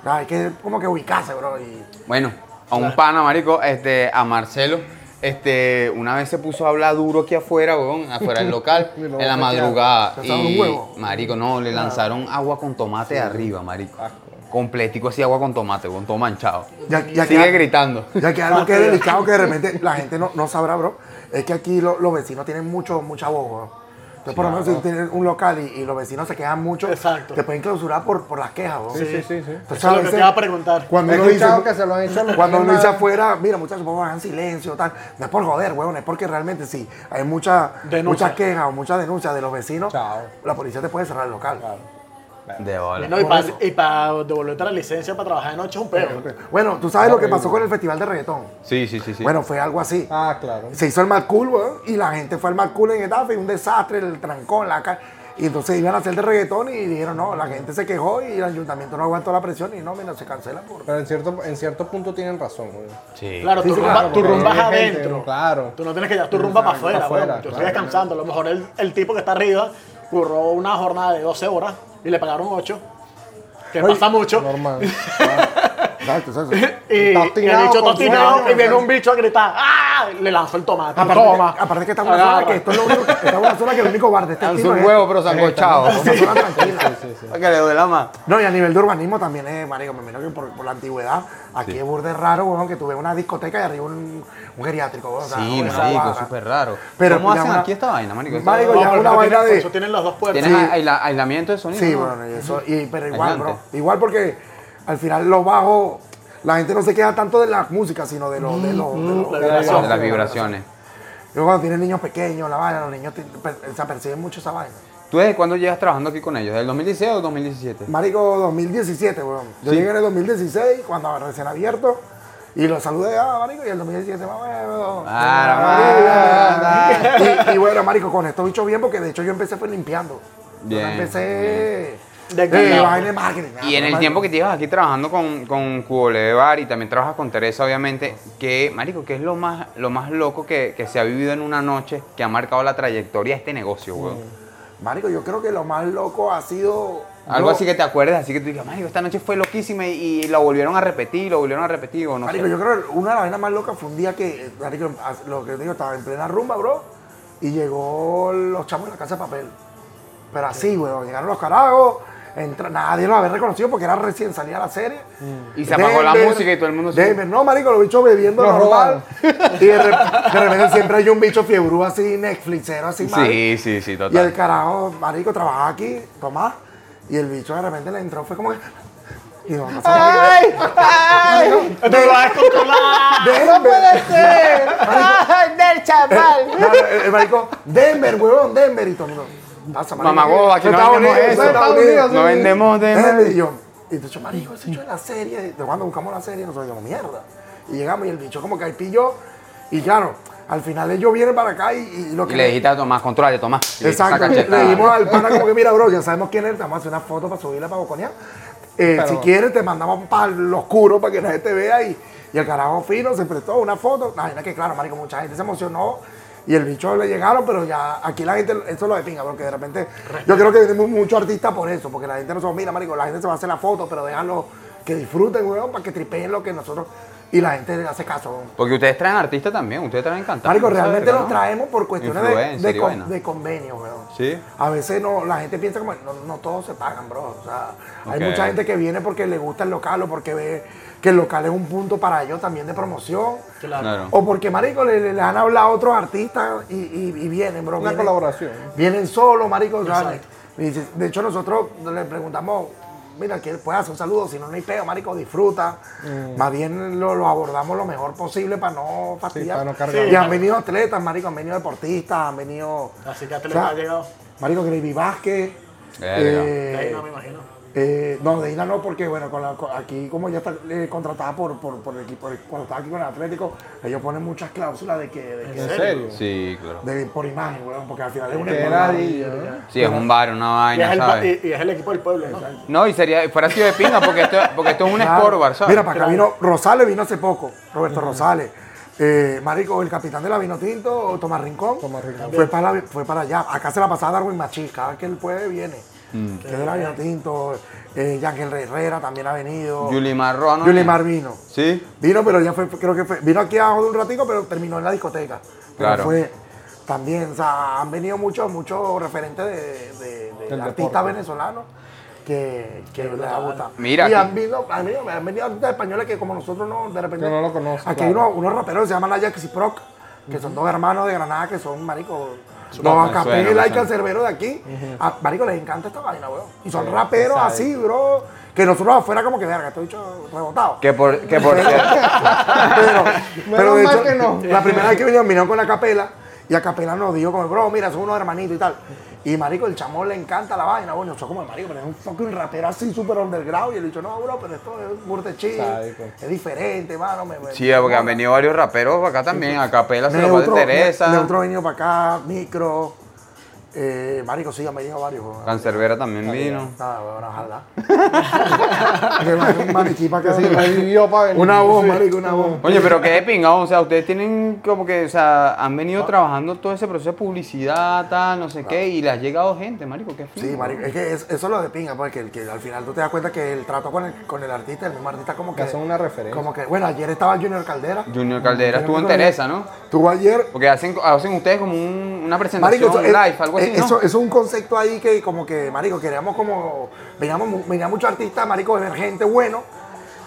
hay que como que ubicarse, bro. Y, Bueno, a un pana, marico, este, a Marcelo, este, una vez se puso a hablar duro aquí afuera, weón, afuera del local, en la madrugada. ¿Te echaron un Y, marico, no, le lanzaron agua con tomate arriba, marico. Completico así, agua con tomate, weón, todo manchado. Ya- ya Sigue queda- gritando. Ya que algo que es delicado que de repente la gente no, no sabrá, bro, es que aquí lo- los vecinos tienen mucho, mucha voz, bro. Entonces, por lo menos, si tienes un local y, y los vecinos se quejan mucho, Exacto. te pueden clausurar por, por las quejas, bro. Sí, sí, sí. sí. Entonces, Eso es lo que te iba a preguntar. Cuando uno dice, que se lo han hecho a los cuando uno dice más- afuera, mira muchachos, vamos a hagan silencio, tal. No es por joder, huevón, es porque realmente sí, hay mucha, muchas quejas o muchas denuncias de los vecinos. Chao. La policía te puede cerrar el local. De bola. No, y para pa devolverte la licencia para trabajar de noche es un peo. Bueno, tú sabes lo que pasó con el festival de reggaetón. Sí, sí, sí, sí. Bueno, fue algo así. Ah, claro. Se hizo el Mad Cool, weón, y la gente fue al Mad Cool en Getafe, y un desastre, el trancón, la ca- Y entonces iban a hacer de reggaetón y dijeron, no, la gente se quejó y el ayuntamiento no aguantó la presión y no, mira, se cancela por... Pero en cierto, en cierto punto tienen razón, güey. sí. Claro, Sí, tu sí, rumba, claro, tu porque rumba es hay gente, adentro. claro. Tú no tienes que llevar tu rumba para afuera, para afuera, weón. Tú claro. sigues descansando. A lo mejor el, el tipo que está arriba curró una jornada de 12 horas y le pagaron 8. Que Oye, pasa mucho. Normal. Exacto, exacto. Y, y el bicho sueño. y viene un bicho a gritar ¡Ah! Le lanzó el tomate. Aparte, Toma. que, aparte que está en una zona que esto es lo único, está en una zona que el único bar de este Es un huevo, pero sancochado. una zona tranquila. Para que le duela más. No, y a nivel de urbanismo también es, marico, me imagino que por, por la antigüedad, aquí es burde raro, weón, que tuve una discoteca y arriba un, un geriátrico, weón. o sea, Sí, marico, súper raro. Pero ¿Cómo hacen una- aquí esta vaina, marico? Marico, ya pero una eso vaina tiene- de- Eso tienen las dos puertas. ¿Tienes Sí. aisla- aislamiento de sonido? Sí, no? bueno, y eso, y, pero igual, bro. Igual porque al final los bajos, la gente no se queda tanto de la música, sino de los... De los- la de las vibraciones. Yo cuando tienen niños pequeños, la vaina, los niños te- per- se aperciben mucho esa vaina. ¿Tú desde cuándo llevas trabajando aquí con ellos? ¿Del 2016 o 2017? Marico, 2017, weón. Yo Sí. llegué en el 2016, cuando recién abierto, y los saludé a Marico, y el 2017, más weón. Ah, y, y bueno, Marico, con estos bichos bien, porque de hecho yo empecé fue limpiando. Yo Bien, no empecé De de candado. vaina de marketing. Y en el tiempo que te llevas aquí trabajando con, con QW Bar y también trabajas con Teresa, obviamente, que, marico, ¿qué es lo más, lo más loco que, que se ha vivido en una noche que ha marcado la trayectoria de este negocio, weón? Marico, yo creo que lo más loco ha sido... Algo yo- así que te acuerdes, así que tú digas, marico, esta noche fue loquísima y, y la volvieron a repetir, lo volvieron a repetir, o no Marico, sé. yo creo que una de las vainas más locas fue un día que, marico, lo que digo, estaba en plena rumba, bro, y llegó los chamos de la casa de papel. Pero así, weón, llegaron los carajos, entra- nadie los había reconocido porque era recién salida la serie. Y se apagó la música y todo el mundo se- Denver, no, marico, los bichos bebiendo Los normal. Y de, rep- de repente siempre hay un bicho fiebrú así, Netflixero, así, mal. Sí, sí, sí, Y el total. carajo, marico, trabajaba aquí, Tomás, y el bicho de repente le entró, fue como que... Y no, no sé, ¡No lo vas a controlar! Denver. del chaval! No, no, el, el marico, Denver, huevón, Denver. Y todo el mundo, huevo, aquí no vendemos eso. Estados Unidos, No vendemos Denver. Denver. Y yo, y de hecho, marico, ese hecho es la serie. De cuando buscamos la serie, nosotros dijimos, mierda. Y llegamos y el bicho como que ahí pilló. Y claro, al final ellos vienen para acá y, y lo que Y le dijiste a Tomás, controlate, Tomás. Exacto. Le dijimos al pana como que, mira, bro, ya sabemos quién es, te vamos a hacer una foto para subirla para boconear. Eh, Pero- Si quieres, te mandamos para lo oscuro para que la gente vea y, y el carajo fino se prestó una foto. La que, claro, marico, mucha gente se emocionó y el bicho le llegaron, pero ya aquí la gente, eso es lo de pinga, porque de repente, yo creo que tenemos muchos artistas por eso, porque la gente no se mira, marico, la gente se va a hacer la foto, pero déjalo que disfruten, weón, para que tripeen lo que nosotros, y la gente le hace caso. Porque ustedes traen artistas también, ustedes traen cantantes. Marico, realmente verga, los ¿no? traemos por cuestiones de, de, con- convenio, weón. Sí. A veces no, la gente piensa como, no, no todos se pagan, bro. O sea, hay mucha gente que viene porque le gusta el local o porque ve que el local es un punto para ellos también de promoción. Claro. Claro. O porque, marico, le, le- han hablado a otros artistas y, y- y vienen, bro. Una vienen- colaboración. Vienen solos, marico. o sea, de hecho, nosotros le preguntamos, mira, ¿quién puede hacer un saludo? Si no, no hay peo, marico, disfruta. Más bien lo, lo abordamos lo mejor posible para no fastidiar. para no cargar. y han venido atletas, marico, han venido deportistas, han venido... Así que Atleta O sea, ha llegado. Marico Gravy Vázquez. Ahí Eh, no me imagino. Eh, no, de Ina no, porque bueno, con la- con- aquí como ya está eh, contratada por, por, por el equipo, cuando estaba aquí con el Atlético, ellos ponen muchas cláusulas de que, de que- ¿En serio? Sí, claro. de- por imagen, weón, porque al final es un equipo. Sí, es un bar, una Y es, vaina, el, y, y es el equipo del pueblo, ¿no? No, y sería, fuera sido de pinga, porque esto, porque esto es un Claro. sport bar, ¿sabes? Mira, para acá vino, Rosales vino hace poco, Roberto Rosales. Eh, Marico, el capitán de la Vino Tinto, Tomás Rincón, Tomás Rincón. Fue, para la- fue para allá. Acá se la pasaba Darwin Machís, cada vez que él puede viene. Mm. Que es de la Vino Tinto. Eh, Yángel Herrera también ha venido. Yulimar Roa, ¿no? Yulimar vino. Sí. Vino, pero ya fue, creo que fue, vino aquí abajo de un ratico, pero terminó en la discoteca. Pero Claro. fue también, o sea, han venido muchos, muchos referentes de, de- de Del artistas deporte. venezolanos que, que les ha gustado. Mira y aquí. han venido, han venido, han venido artistas españoles que como nosotros no, de repente. Que no lo conocen, Aquí claro. hay unos, unos raperos que se llaman la Jax y Proc, que son dos hermanos de Granada que son maricos. Me Los me y suena. Cancerbero de aquí. A Marico les encanta esta vaina, weón. Y son raperos sabe. así, bro. Que nosotros afuera como que verga, estoy dicho rebotado. Que por, que por, Pero, pero de mal hecho, que no. la primera vez que vinieron, vinieron con la capela y a capela nos dijo como, bro, mira, son unos hermanitos y tal. Y marico, el chamón le encanta la vaina. Bueno, yo como marico, pero es un fucking rapero así súper underground. Y él dicho, no, bro, pero esto es burte chill, es diferente, mano. Me, me- sí, porque han venido varios raperos acá también. A Capela se lo Teresa. Ne- Neutro venido para acá, Micro. Eh, marico, sí, han venido varios. weón. Cancerbera también vino. Ah, weón, ojalá. Que vaya un maniquí para acá. Que sí, vivió para venir. Una voz, Sí. marico, una voz. Oye, pero qué de pingado, o sea, ustedes tienen como que, o sea, han venido trabajando todo ese proceso de publicidad, tal, no sé qué, y les ha llegado gente, marico, qué fino. Sí, marico, es que es- eso es lo de pinga, porque el, que al final tú te das cuenta que el trato con el, con el artista, el mismo artista como que... Ya son una referencia. Como que, bueno, ayer estaba Junior Caldera. Junior Caldera estuvo en Teresa, ¿no? Estuvo ayer. Porque hacen, hacen ustedes como un- una presentación Marico, live, algo así, es- ¿no? eso, eso es un concepto ahí que como que, marico, queríamos como... Veníamos, venía muchos artistas, marico, emergentes, buenos.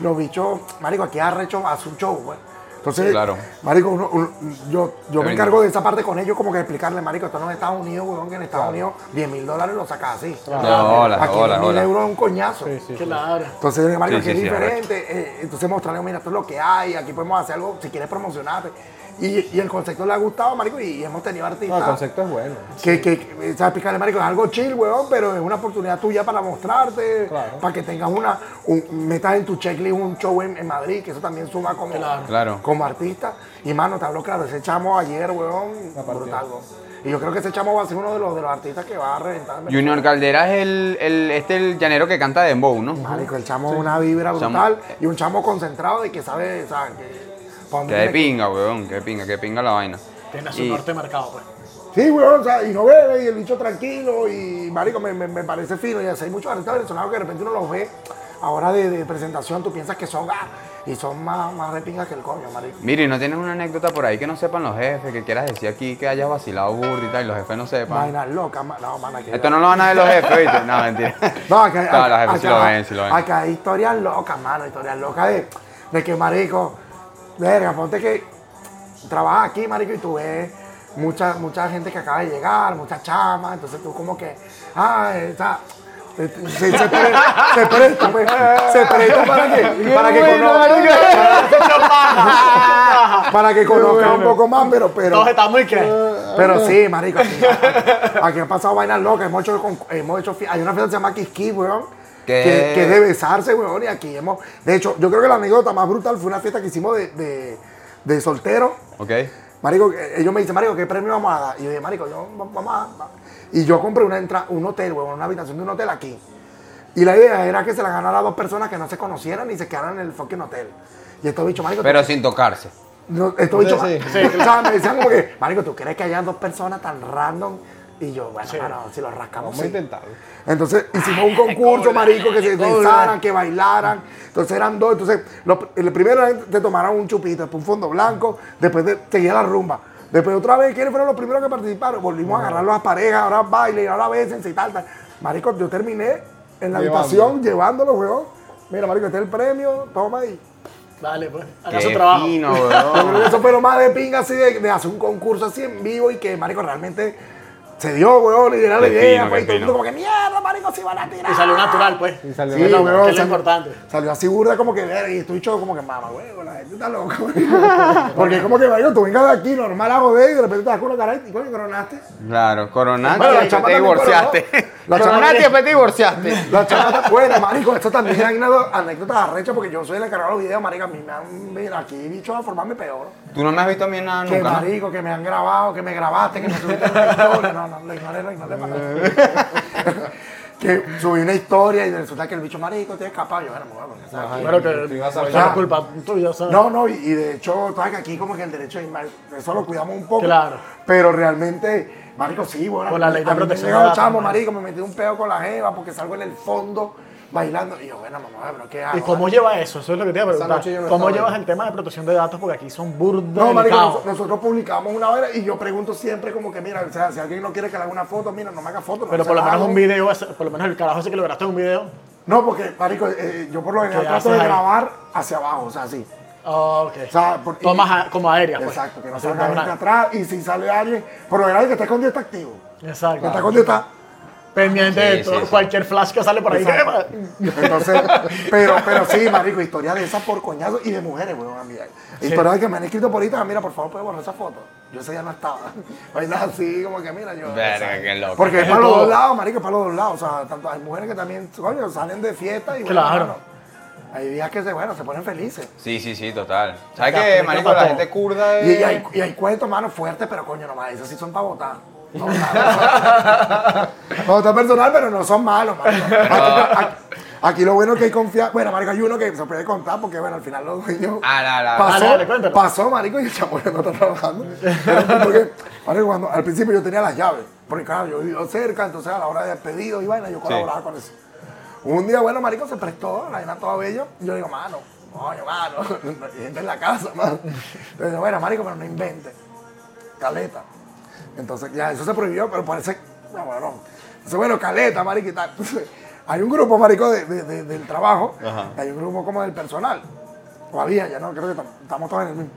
Los bichos, marico, aquí arrecho hace un show, güey. Entonces, Claro. marico, uno- uno- yo, yo me encargo de esa parte con ellos, como que explicarle, marico, esto no es Estados Unidos, weón, que en Estados Unidos 10 mil dólares lo sacas así. De hola, Aquí hola, 10 mil hola. euros es un coñazo. Sí, sí. Claro. Entonces, marico, Sí, aquí sí, es sí, diferente. eh, entonces, mostrarle, mira, esto es lo que hay, aquí podemos hacer algo, si quieres promocionarte. Y, y el concepto le ha gustado, marico, y hemos tenido No, artistas el concepto es bueno. que, que, que, ¿sabes? Explicarle, marico, es algo chill, weón, pero es una oportunidad tuya para mostrarte, Claro. para que tengas una, un- metas en tu checklist un show en, en Madrid, que eso también suma como, Claro. como artista. Y, mano, te hablo claro, ese chamo ayer, weón, brutal, weón. Y yo creo que ese chamo va a ser uno de los, de los artistas que va a reventar. en Junior Caldera es el, el, este el llanero que canta Dembow, ¿no? Marico, el chamo es una vibra Chamo- brutal y un chamo concentrado de que sabe, o sea, que... Que de pinga, weón, que de pinga, que de pinga la vaina. Tiene su Y- norte marcado, pues. Sí, weón, o sea, y no bebe, y el bicho tranquilo, y marico, me, me, me parece fino. Y así hay muchos artistas venezolanos que de repente uno los ve, ahora de, de presentación, tú piensas que son, ah, y son más, más de pinga que el coño, marico. Mire, ¿y no tienes una anécdota por ahí que no sepan los jefes, que quieras decir aquí que hayas vacilado burda y tal, y los jefes no sepan? Vainas locas, ma- no, mana, que... Esto no lo van a ver los jefes, ¿viste? No, mentira. No, acá, No, los jefes sí lo ven, sí lo ven. Acá hay historias locas, mano, historias locas de, de que, marico, verga, ponte que trabajas aquí, marico, y tú ves mucha, mucha gente que acaba de llegar, muchas chamas, entonces tú como que, ah, esa... Se, se, se pre- se presta, pues, se presta para que, para que conozca, para que conozca un poco más, pero, pero, Todos estamos y que. pero sí, marico, aquí, aquí han pasado vainas locas, hemos hecho, hemos hecho, hay una fiesta que se llama Kiski, weón, ¿Qué? Que, que es de besarse, weón, y aquí hemos, de hecho, yo creo que la anécdota más brutal fue una fiesta que hicimos de, de, de soltero, ¿Ok? Marico, eh, ellos me dicen, Marico, ¿qué premio vamos a dar? Y yo dije, Marico, yo, va- vamos a... va-". Y yo compré una entrada, un hotel, huevón, una habitación de un hotel aquí. Y la idea era que se la ganara a dos personas que no se conocieran y se quedaran en el fucking hotel. Y estos bichos, Marico, Pero sin tocarse. no, estos bichos, Sí, o sea, me decían como que, Marico, ¿tú crees que haya dos personas tan random? Y yo, bueno, bueno, si lo rascamos, Vamos a sí. intentarlo. Entonces hicimos un concurso, marico, que se danzaran, que bailaran. Entonces eran dos. Entonces, lo- el primero te tomaron un chupito, después un fondo blanco, después de, seguía la rumba. Después otra vez, ¿quiénes fueron los primeros que participaron? Volvimos a agarrar las parejas, ahora bailen, ahora bésense y tal, tal. Marico, yo terminé en la Llevando. habitación llevándolo, weón. Mira, marico, este es el premio, toma ahí. Dale, pues. Haga su trabajo. fino, eso fue lo más de pinga así de, de hacer un concurso así en vivo y que, marico, realmente se dio, weón, y era la idea, pues, y todo el mundo fino. como que mierda, marico, si van a tirar. Y salió natural, pues. Y salió Sí, natural. weón, que es lo importante. Salió así burda como que ver y estoy hecho como que mama, huevo, la gente está loca. Porque es como que, marico, tú vengas de aquí normal a joder y de repente te das con una cara y coño, coronaste. Claro, coronaste Bueno, la y te divorciaste. coronó. La chama Coronaste y también- después te divorciaste. La chama está buena, marico, esto también hay una anécdotas arrechas porque yo soy el encargado de los videos, marico, a mí me han, mira, aquí bichos a formarme peor. Tú no me has visto a mí en nada Que nunca. ¿no? marico, que me han grabado, que me grabaste, que me subiste una historia. No, no, lo ignoré, lo ignoré para nada. Que subí una historia y resulta que el bicho marico te escapado. Yo, bueno, me voy a que a no bailar. es culpa tuya, ¿sabes? No, no, y, y de hecho, sabes que aquí como que el derecho de eso lo cuidamos un poco. Claro. Pero realmente, marico, sí, bueno. Con la ley de a me protección datos, chamo, marico, me metí un pedo con la jeva porque salgo en el fondo bailando. Y yo, bueno, mamá, pero ¿qué hago? ¿Y cómo lleva eso? Eso es lo que te iba a preguntar. ¿Cómo llevas el tema de protección de datos? Porque aquí son burdos No, marico, nos- nosotros publicamos una hora y yo pregunto siempre como que, mira, o sea, si alguien no quiere que le haga una foto, mira, no me haga foto. no Pero por lo menos un video, por lo menos el carajo ese que lo grabaste en un video. No, porque, marico, eh, yo por lo general ¿Qué trato de ahí? grabar hacia abajo, o sea, así. Ah, ok. O sea, por- Tomas a- como aéreas, pues. Exacto, que no salga gente atrás y si sale alguien, por lo general el que está escondido está activo. El que está Exacto. escondido está. Pendiente Sí, de sí, todo- sí. cualquier flash que sale por ahí. Exacto. Entonces, pero, pero sí, marico, historia de esas por coñazo y de mujeres, weón, amiga. Historia de que me han escrito por Instagram, mira, por favor, puedes borrar esa foto. Yo ese día no estaba. Bailar así, como que mira, yo. Verga, qué loco. Porque es para los dos lados, marico, es para los dos lados. O sea, tanto hay mujeres que también, coño, salen de fiesta y bueno, Claro. hay días que se, bueno, se ponen felices. Sí, sí, sí, total. ¿Sabes qué, marico? La gente kurda Y, es... y hay, y hay cuentos, mano, fuertes, pero coño, nomás, esos sí son para votar. Votar. Pa' votar personal, pero no son malos, marico. Aquí, aquí- aquí lo bueno es que hay confianza. Bueno, marico, hay uno que se puede contar porque, bueno, al final los dueños... Ah, la, la. Pasó, Dale, dale, cuéntalo. pasó, marico, y el chamo ya no está trabajando. Era un tipo que, marico, cuando, al principio yo tenía las llaves, porque claro, yo vivía cerca, entonces a la hora de pedido y vaina, yo colaboraba con eso. Un día, bueno, marico, se prestó, la vaina toda bella, y yo digo, mano, coño, mano, gente en la casa, mano. Entonces, bueno, marico, pero no invente. Caleta. Entonces, ya, eso se prohibió, pero parece, no, bueno, no. Entonces, bueno, caleta, marico, y tal. Entonces, hay un grupo, marico, de- de- de- del trabajo, y hay un grupo como del personal. O había, ya no, creo que tam- estamos todos en el mismo.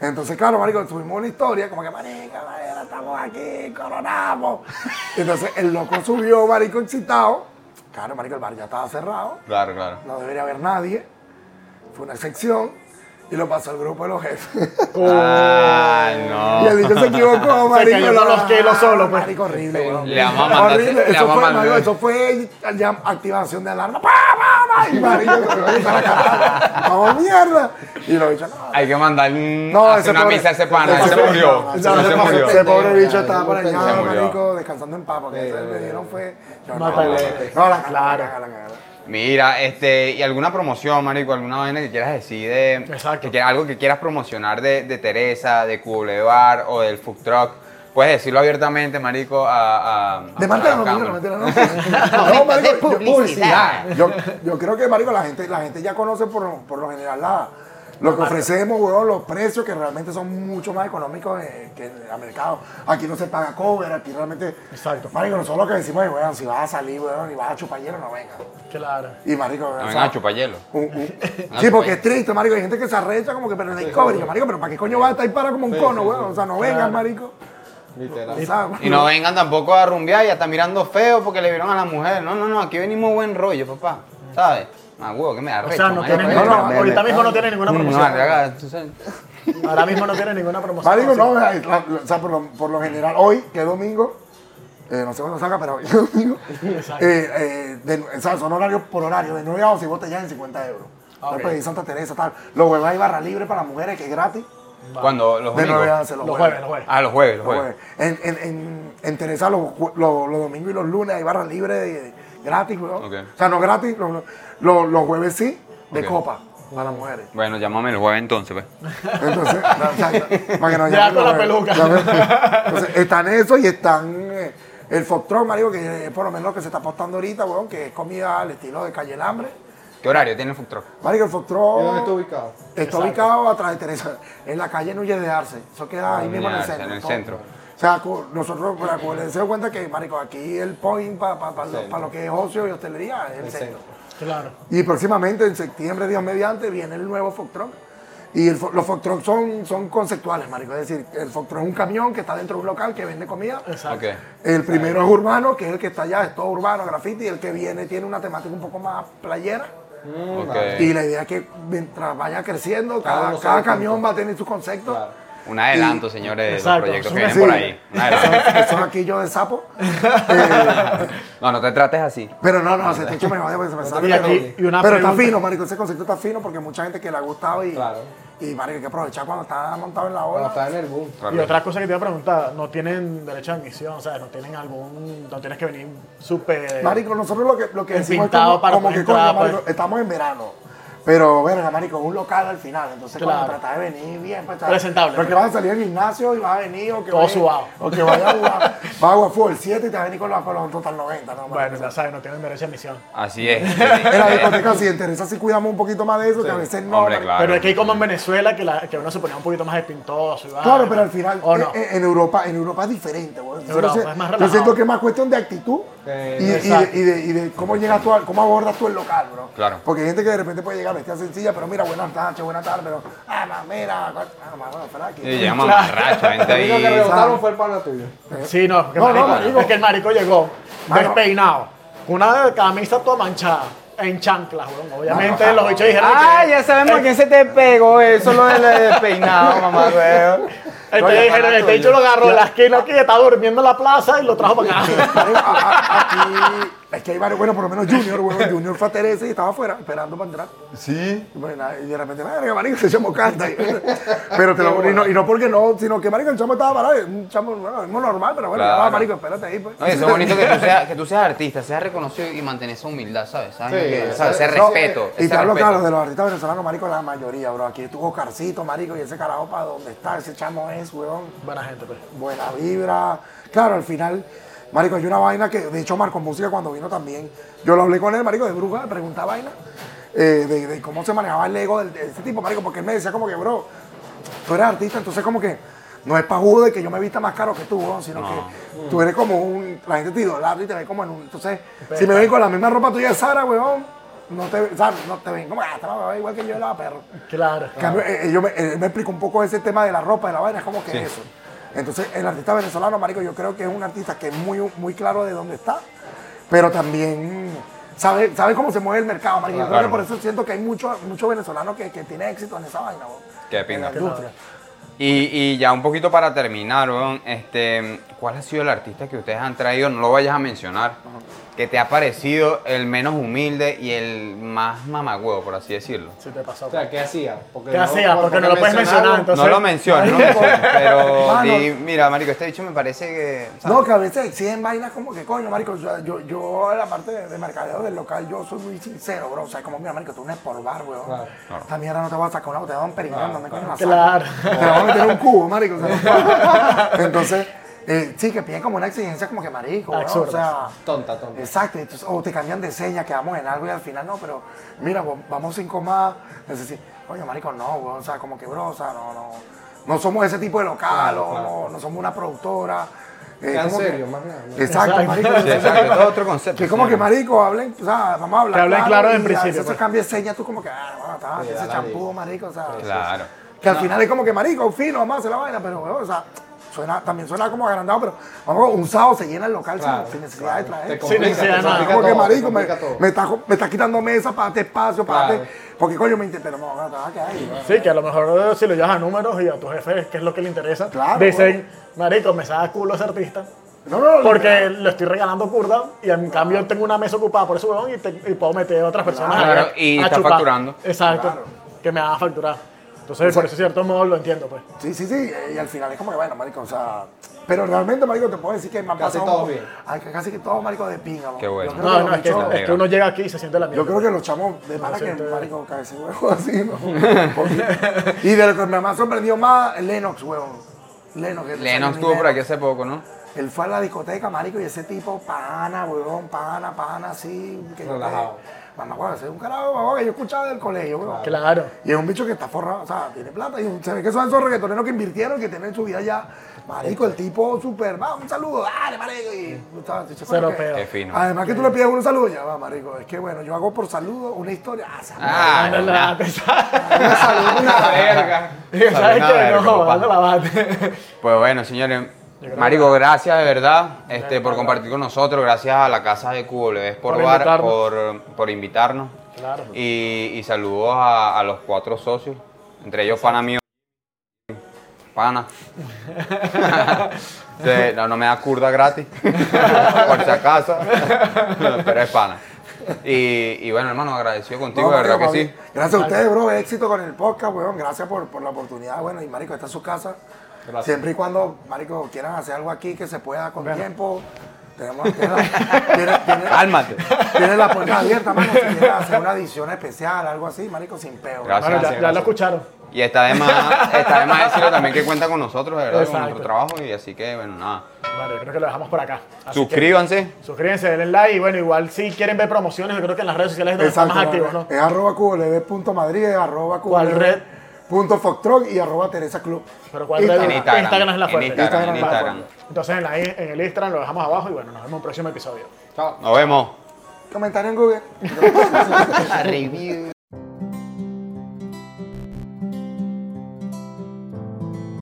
Entonces, claro, marico, tuvimos una historia, como que, marica, marica, estamos aquí, coronamos. Entonces, el loco subió, marico, excitado. Claro, marico, el bar ya estaba cerrado, Claro, claro. no debería haber nadie. Fue una excepción. Y lo pasó al grupo de los jefes. Ah, Y el no. bicho se equivocó, marico. cayó con los kilos solo, pues. Marico, horrible, weón. Le vamos a mandar- Horrible. le Eso fue, marico, eso fue ya activación de alarma. ¡Pa, pa, pa! Y marico, se para acá. ¡Vamos, mierda! Y lo bicho, no. Hay que mandar un, No, ese una pobre- misa a ese pana. ese se murió. ese se pobre- murió. Ese pobre bicho estaba por se allá, marico, descansando en paz, porque le dieron fue... No, no, la cara, la cara. Mira, este, y alguna promoción, marico, alguna vaina que quieras decir de, Exacto. que algo que quieras promocionar de, de Teresa, de Boulevard o del food truck, puedes decirlo abiertamente, marico, a, a De a Marta la no, no, cámara. mentira, no. No, marico, de yo- publicidad. Yo, yo creo que, marico, la gente, la gente ya conoce por, lo- por lo general la, lo que ofrecemos, weón, los precios que realmente son mucho más económicos eh, que en el mercado. Aquí no se paga cover, aquí realmente... Exacto. Marico, nosotros lo que decimos es, weón, si vas a salir, weón, y vas a chupar hielo, no venga. Claro. Y, marico, No o sea, a chupar hielo. un- un- sí, porque es triste, marico. Hay gente que se arrecha como que, pero en el cover. Y yo, marico, pero ¿para qué coño va a estar ahí para como un cono, weón? O sea, no vengan, marico. Literal. Y no vengan tampoco a rumbear y a estar mirando feo porque le vieron a la mujer. No, no, no, aquí venimos buen rollo, papá. ¿Sabes? Ah, huevo, que me da O sea, no marico. tiene no, ninguna, no, ahorita no, mismo no no. tiene ninguna Mm, promoción. tú sabes. Ahora mismo no tiene ninguna promoción. Marico, no, o sea, por lo, por lo general, hoy, que es domingo, eh, no sé cuándo saca, pero hoy es domingo, eh, eh, de- o sea, son horarios por horario, de 9 a 11 y vos te llevan 50 euros. Ah, ok. Después de Santa Teresa, tal. Los huevos hay barra libre para mujeres, que es gratis. Cuando los De 9 a domingos. 11 los, Los jueves, los jueves. Ah, los jueves, los jueves. jueves. En, en, en, en Teresa los, los, los domingos y los lunes hay barras libres de- gratis, weón. Ok. O sea, no gratis, los, los, los jueves sí, de Ok. copa para las mujeres. Bueno, llámame el jueves entonces, pues. Entonces, no, exacto, para que nos Ya llamen con los la jueves. peluca. Ya ves. Entonces, están eso y están eh, el Fox Truck, marico, que es por lo menos lo que se está apostando ahorita, weón, que es comida al estilo de Calle El Hambre. ¿Qué horario tiene el food truck? Marico, el Fox ¿Y Truck dónde está ubicado? está ubicado atrás de Teresa, en la calle Núñez de Arce. Eso queda ahí mismo en el Arce, centro. en el todo. centro. O sea, cu- nosotros, para que les dé cuenta que, marico, aquí el point para lo que es ocio y hostelería es el, centro. Claro. Y próximamente, en septiembre, Dios mediante, viene el nuevo Fox Truck. Y el los Fox Truck son, son conceptuales, marico. Es decir, el Fox Truck es un camión que está dentro de un local que vende comida. Exacto. El primero es urbano, que es el que está allá, es todo urbano, graffiti. Y el que viene tiene una temática un poco más playera. Ok. Y la idea es que mientras vaya creciendo, Cada cada, camión va a tener su concepto. Claro. Un adelanto, señores, de los Exacto, proyectos que vienen por ahí. Un adelanto. Eso, eso aquí yo de sapo. Eh, No, no te trates así. pero no, no, se te echo me vaya porque se me sale. Y pero- aquí- y una pero está fino, marico, ese concepto está fino porque mucha gente que le ha gustado y, Claro. y marico, hay que aprovechar cuando está montado en la Cuando ola. está en el boom. Y otra cosa que te iba a preguntar, no tienen derecho a admisión, o sea, no tienen algún, no tienes que venir súper... Marico, nosotros lo que, lo que decimos es como, para como que coño, marico, pues. estamos en verano. Pero, verga, marico, un local al final. Entonces, Claro. cuando tratas de venir bien, pues. Presentable. Porque vas a salir al gimnasio y vas a venir o que Todo vaya- sudado. O que vaya a jugar, vas a jugar fútbol 7 y te vas a venir con los, con los total 90, ¿no? Bueno, ya sabes, no tienen derecho a admisión. Así es. En la discoteca sí, en Teresa sí cuidamos un poquito más de eso, que a veces no. Hombre, marico. claro. Pero es que hay como en Venezuela que, la, que uno se ponía un poquito más espintoso. y. Claro, pero al final, ¿O no? eh, en, Europa, en Europa es diferente, güey. Entonces, Europa yo es más siento que es más cuestión de actitud Eh, y, y de, exacto. y de- y de cómo llegas tú, a- cómo abordas tú el local, bro. Claro. Porque hay gente que de repente puede llegar vestida sencilla, pero mira, buenas tardes, buenas tardes, pero, ah, mira, ah, ma, bueno, espera aquí. Y llegamos a Marracho, gente El único que ahí. rebotaron fue el pana tuyo. Sí, no, que No, no, marico, marico. es que el marico llegó Mano. despeinado, con una camisa toda manchada, en chanclas, weón. Obviamente los bichos dijeron Ah, que... ya sabemos a quién se te pegó eso, lo del despeinado, mamá, güey. Este, Oye, dijeron, este bicho lo agarró en la esquina aquí, estaba durmiendo en la plaza y lo trajo para acá. Aquí, es que hay varios, bueno, por lo menos Junior, bueno, Junior fue a Teresa y estaba afuera esperando para entrar. Sí. Y, bueno, y de repente, marico, marico, ese chamo canta. Pero te lo, y, no, y no porque no, sino que, marico, el chamo estaba parado, un chamo, bueno, es muy normal, pero bueno, Claro. ya va, marico, espérate ahí, pues. Eso es bonito que tú, seas, que tú seas artista, seas reconocido y mantener esa humildad, ¿sabes? ¿Sabes? Sí, Que- eso- ¿sabes? Ese No, respeto. Y ese te hablo, respeto. claro, de los artistas venezolanos, marico, la mayoría, bro. Aquí estuvo Carcito, marico, y ese carajo para donde está, ese chamo es, weón. Buena gente, pues. buena vibra. Claro, al final, Marico, hay una vaina que, de hecho, Marco Música cuando vino también, yo lo hablé con él, Marico, de bruja, le preguntaba vaina, eh, de, de cómo se manejaba el ego del- de ese tipo, Marico, porque él me decía como que, bro, tú eres artista, entonces como que no es pajudo de que yo me vista más caro que tú, sino que tú eres como un, la gente te idolatra y te ve como en un, entonces, si me ven con la misma ropa tuya de Sara, weón, no te, o sea, no te ven como, ah, esta igual que yo, la perro. Claro. Cambio, eh, yo me, él me explicó un poco ese tema de la ropa, de la vaina, es como que eso. Entonces, el artista venezolano, marico, yo creo que es un artista que es muy, muy claro de dónde está, pero también sabe, sabe cómo se mueve el mercado, marico. Yo creo Claro. que por eso siento que hay muchos mucho venezolanos que, que tienen éxito en esa vaina. Qué industria. Y, y ya un poquito para terminar, este, ¿cuál ha sido el artista que ustedes han traído? No lo vayas a mencionar. Que te ha parecido el menos humilde y el más mamagüevo, por así decirlo. Sí te pasó. O sea, ¿qué hacía? Porque ¿Qué hacía? Porque no lo puedes mencionar, entonces- no lo menciono, no pero Mano. di, mira, marico, este dicho me parece que... ¿sabes? No, que a veces exigen vainas como que, coño, marico, yo, yo, yo en la parte de, de mercadeo del local, yo soy muy sincero, bro. O sea, como, mira, marico, tú no es por bar, weón. Claro. Esta mierda no te vas a sacar una botella de un peringando, ¿dónde coño la? Claro. Te van a meter un cubo, marico. o sea, Entonces, eh, sí, que piden como una exigencia como que marico, weón, o sea... Tonta, tonta. Exacto, entonces, o te cambian de seña, quedamos en algo y al final no, pero mira, vamos cinco más, necesito, coño, marico, no, o sea, como que, bro, o sea, no, no, no somos ese tipo de local, Claro, o claro. No, no somos una productora. eh, que- más nada. Exacto, Exacto. marico. Sí, entonces, exacto, todo otro concepto. que como que, marico, hablen, o sea, vamos a hablar Que hablen claro en y principio, veces pues. se cambia de seña, tú como que, ah, bueno, está, Sí, ese champú, marico, o sea, Claro. que al final es como que, marico, fino, vamos a hacer la vaina, pero, o sea, suena, también suena como agrandado, pero vamos, un sábado se llena el local sin- Claro, sin, necesidad de traer. Complica, necesidad de nada. que todo, te marico, me, me está, me está quitando mesa para darte espacio, para Claro. Porque coño me interesa. Pero no, no, te vas a quedar ahí. ¿no? Sí, que a lo mejor eh, si lo llevas a números y a tu jefe, que es lo que le interesa, Claro, dicen, marico, me saca culo ese artista. No, no, Porque le estoy regalando curda y en cambio tengo una mesa ocupada por ese huevón y, te- y puedo meter a otras personas Claro, a- y a está chupar. facturando. Exacto. Claro. Que me van a facturar. Entonces, por ese cierto modo lo entiendo, pues. Sí, sí, sí, y al final es como que bueno, marico, o sea, pero realmente, marico, te puedo decir que me han Casi pasado todos bien. Ay, que casi que todos, marico, de pinga. Qué bueno. No, que no, es que, bichos- es que uno llega aquí y se siente la mierda. Yo creo que los chamos de para que, siento- marico, cabeza huevo así, ¿no? y de lo que me ha sorprendido más, Lennox, huevón. Lennox. que Lennox estuvo por aquí hace poco, ¿no? Él fue a la discoteca, marico, y ese tipo, pana, huevón, pana, pana, así. Que Relajado. Mamá, huevón, ese es un carajo, que yo escuchaba del colegio, huevón. Claro. Y es un bicho que está forrado, o sea, tiene plata. Y se ve que son esos reggaetoneros que invirtieron, que tienen su vida ya. Marico, el tipo súper, va, un saludo, dale, marico. Y, se-. Qué fino. Además que tú le pides un saludo, ya va, marico. Es que bueno, yo hago por saludo una historia. Ah, Ah, No, la bate. Pues bueno, señores. Marico, gracias de verdad este, por compartir con nosotros. Gracias a la casa de QWS por, Por bar, invitarnos. por, por invitarnos. Claro. Y, y saludos a, a los cuatro socios, entre ellos pana mío. Pana. Sí, no, no me da curda gratis, por si acaso, pero es pana. Y, y bueno, hermano, agradecido contigo, No, de verdad que sí. Gracias a ustedes, bro. Éxito con el podcast, weón. Gracias por, por la oportunidad. Bueno, y marico, esta es su casa. Gracias. Siempre y cuando, marico, quieran hacer algo aquí que se pueda con tiempo. Tenemos, tiene, la- tiene- tiene- Cálmate. tiene la puerta abierta, mano. Si quieren hacer una edición especial, algo así, marico, sin peo. Gracias. Bueno, ya, ya lo escucharon. Y está de más, está de más decirlo también que cuenta con nosotros, de verdad, con nuestro trabajo. Y así que, bueno, nada. Bueno, yo creo que lo dejamos por acá. Así que Suscríbanse. Suscríbanse, denle like y bueno, igual si quieren ver promociones, yo creo que en las redes sociales es donde están más activos, ¿no? Es arroba qw.madrid, es arroba ¿Cuál red? Punto Foxtrot y arroba Teresa Club. Pero ¿cuál Instagram. red? En Instagram. Instagram es la en fuerte. Instagram, en Instagram la Instagram. Entonces en, la, en el Instagram lo dejamos abajo y bueno, nos vemos en un próximo episodio. Chao. Nos vemos. Comentario en Google. Review.